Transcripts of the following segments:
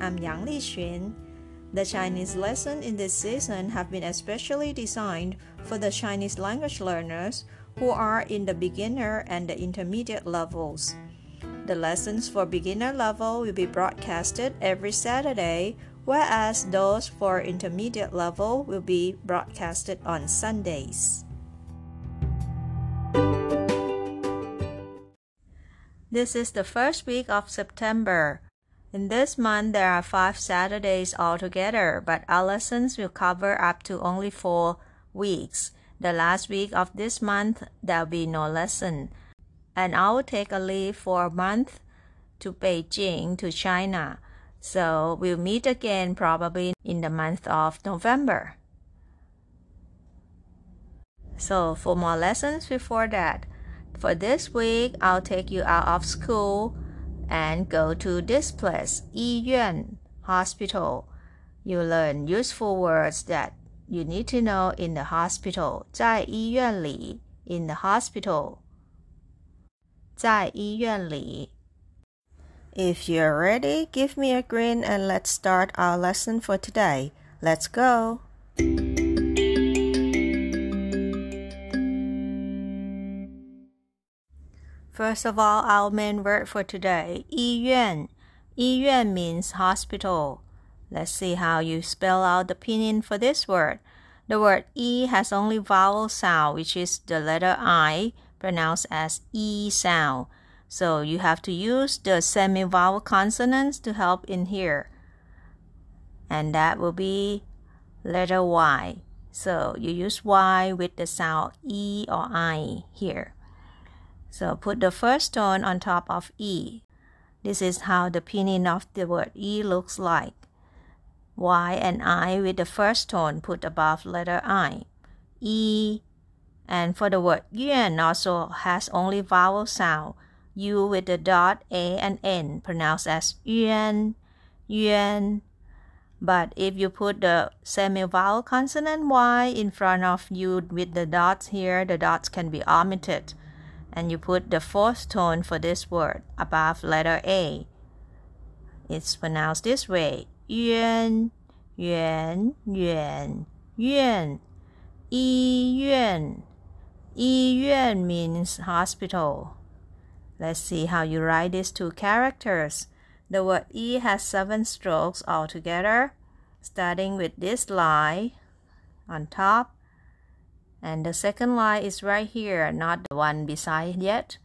I'm Yang Li Lixun. The Chinese lessons in this season have been especially designed for the Chinese language learners who are in the beginner and the intermediate levels. The lessons for beginner level will be broadcasted every Saturday, whereas those for intermediate level will be broadcasted on Sundays. This is the first week of September. In this month, there are five Saturdays altogether, but our lessons will cover up to only four weeks. The last week of this month, there'll be no lesson. And I will take a leave for a month to Beijing, to China. So we'll meet again probably in the month of November. So for more lessons before that, for this week, I'll take you out of school and go to this place, 医院, hospital. You learn useful words that you need to know in the hospital. 在医院里, in the hospital. 在医院里. If you're ready, give me a grin and let's start our lesson for today. Let's go. First of all, our main word for today, 医院.医院 means hospital. Let's see how you spell out the pinyin for this word. The word E has only vowel sound, which is the letter I, pronounced as E sound. So you have to use the semi-vowel consonants to help in here. And that will be letter Y. So you use Y with the sound E or I here. So put the first tone on top of E. This is how the pinyin of the word E looks like. Y and I with the first tone put above letter I. E. And for the word yuan also has only vowel sound. U with the dot A and N pronounced as yuan, yuan. But if you put the semi-vowel consonant Y in front of U with the dots here, the dots can be omitted and you put the fourth tone for this word above letter A. It's pronounced this way: yuan, yuan, yuan, yuan. 医院, yuan means hospital. Let's see how you write these two characters. The word E has seven strokes altogether, starting with this line on top and the second line is right here not the one beside yet.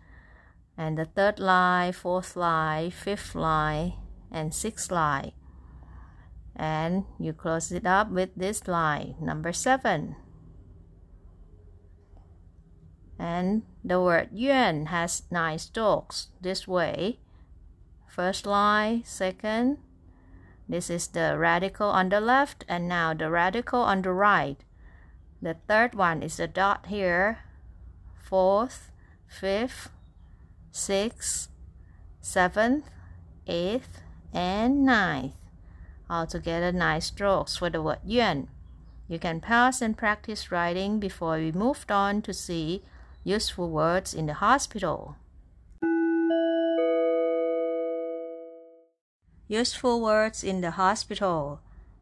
And the third line fourth line fifth line and sixth line and you close it up with this line number seven. And the word yuan has nine strokes this way. First line second. This is the radical on the left and now the radical on the right the third one is a dot here. Fourth, fifth, sixth, seventh, eighth, and ninth. Altogether nine strokes for the word yuan. You can pause and practice writing before we moved on to see useful words in the hospital. Useful words in the hospital.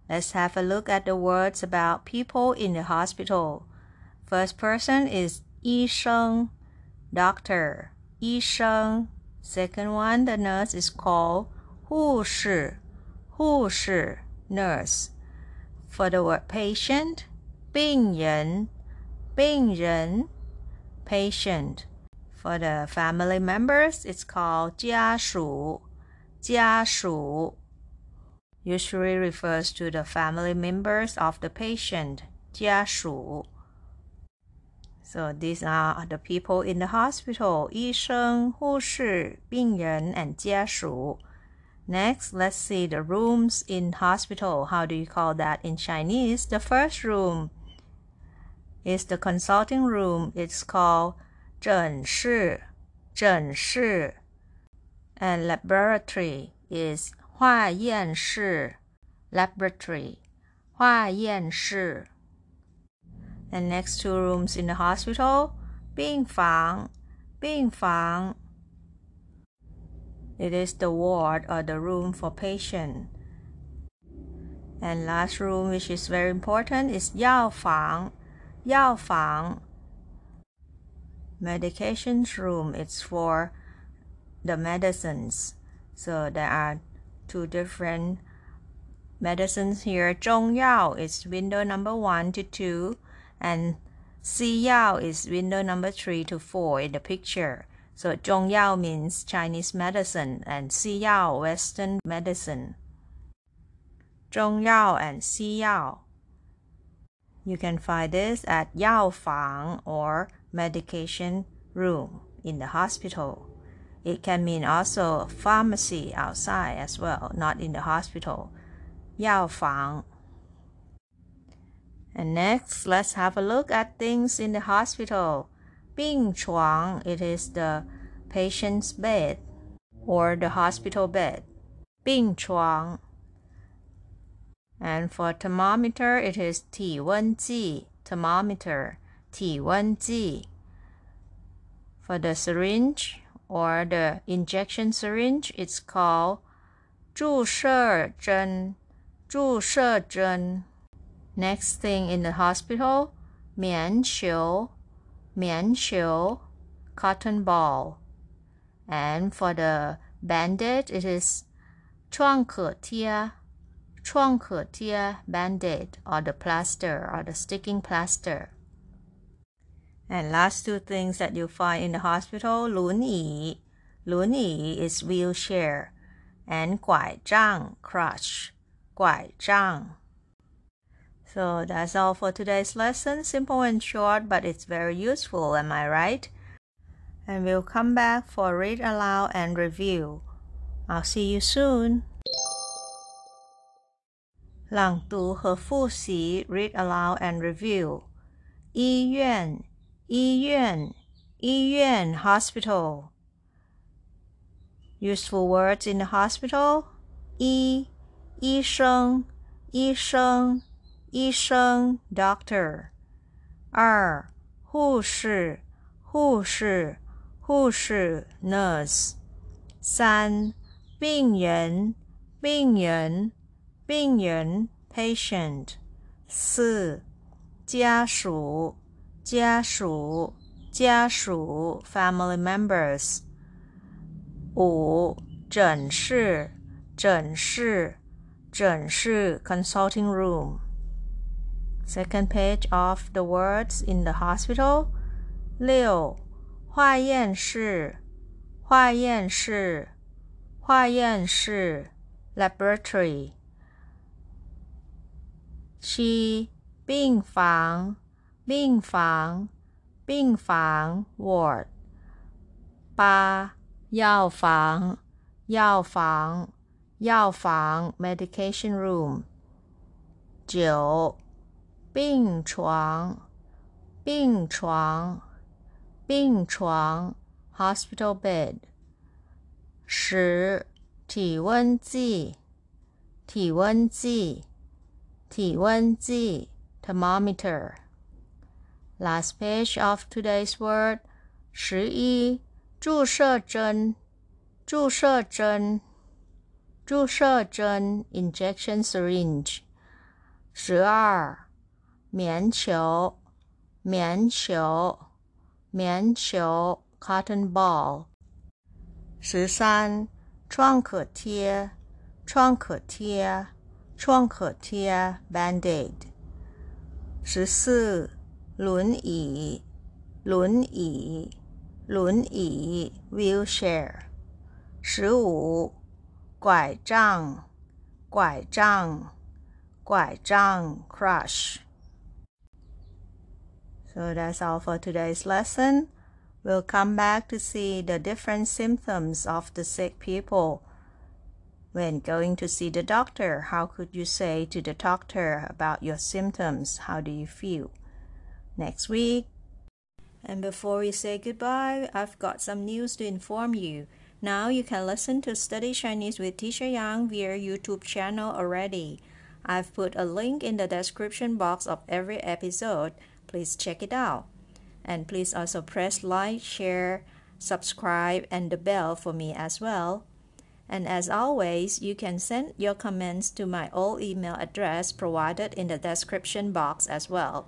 Let's have a look at the words about people in the hospital. First person is 医生, doctor, 医生. Second one, the nurse is called 护士,护士, nurse. For the word patient, 病人,病人, patient. For the family members, it's called 家属,家属 usually refers to the family members of the patient, 家属. So these are the people in the hospital, 医生,护士,病人, and 家属. Next, let's see the rooms in hospital. How do you call that in Chinese? The first room is the consulting room. It's called 诊室,诊室. And laboratory is 化验室 laboratory 化验室 and next two rooms in the hospital 病房病房 it is the ward or the room for patient and last room which is very important is 药房药房 medications room it's for the medicines so there are two different medicines here. Zhong Yao is window number 1 to 2 and Xi Yao is window number 3 to 4 in the picture. So Zhong Yao means Chinese medicine and Xi Yao Western medicine. Zhong Yao and Xi Yao. You can find this at Yao Fang or medication room in the hospital. It can mean also pharmacy outside as well, not in the hospital. 药房. And next, let's have a look at things in the hospital. 病床, it is the patient's bed or the hospital bed. 病床. And for thermometer, it is 体温计, thermometer, 体温计. For the syringe or the injection syringe, it's called 注射针,注射针. Next thing in the hospital, 棉球,棉球, cotton ball. And for the bandage, it is 创可贴,创可贴 band-aid or the plaster or the sticking plaster. And last two things that you find in the hospital, 轮椅,轮椅 is wheelchair and 拐杖 crutch, 拐杖. So that's all for today's lesson. Simple and short, but it's very useful, am I right? And we'll come back for read aloud and review. I'll see you soon. 朗读和复习 read aloud and review 医院 医院医院 hospital useful words in the hospital 一医生医生医生 doctor 二护士护士护士 nurse 三病人病人病人 patient 四家属 家属家属 family members 五诊室诊室诊室 consulting room second page of the words in the hospital 六化验室化验室化验室 laboratory 七病房， 病房，病房 ward。八药房，药房，药房 medication room。九病床，病床，病床 hospital bed。十体温计，体温计。体温计 thermometer. Last page of today's word 十一注射针注射针注射针 injection syringe 十二棉球棉球棉球 cotton ball 十三创可贴创可贴创可贴 band-aid。十四， 轮椅，轮椅，轮椅 wheelchair。十五，拐杖，拐杖，拐杖 crush。So that's all for today's lesson. We'll come back to see the different symptoms of the sick people When going to see the doctor, how could you say to the doctor about your symptoms? How do you feel? Next week. And before we say goodbye, I've got some news to inform you. Now you can listen to Study Chinese with Teacher Yang via YouTube channel already. I've put a link in the description box of every episode. Please check it out. And please also press like, share, subscribe, and the bell for me as well. And as always, you can send your comments to my old email address provided in the description box as well.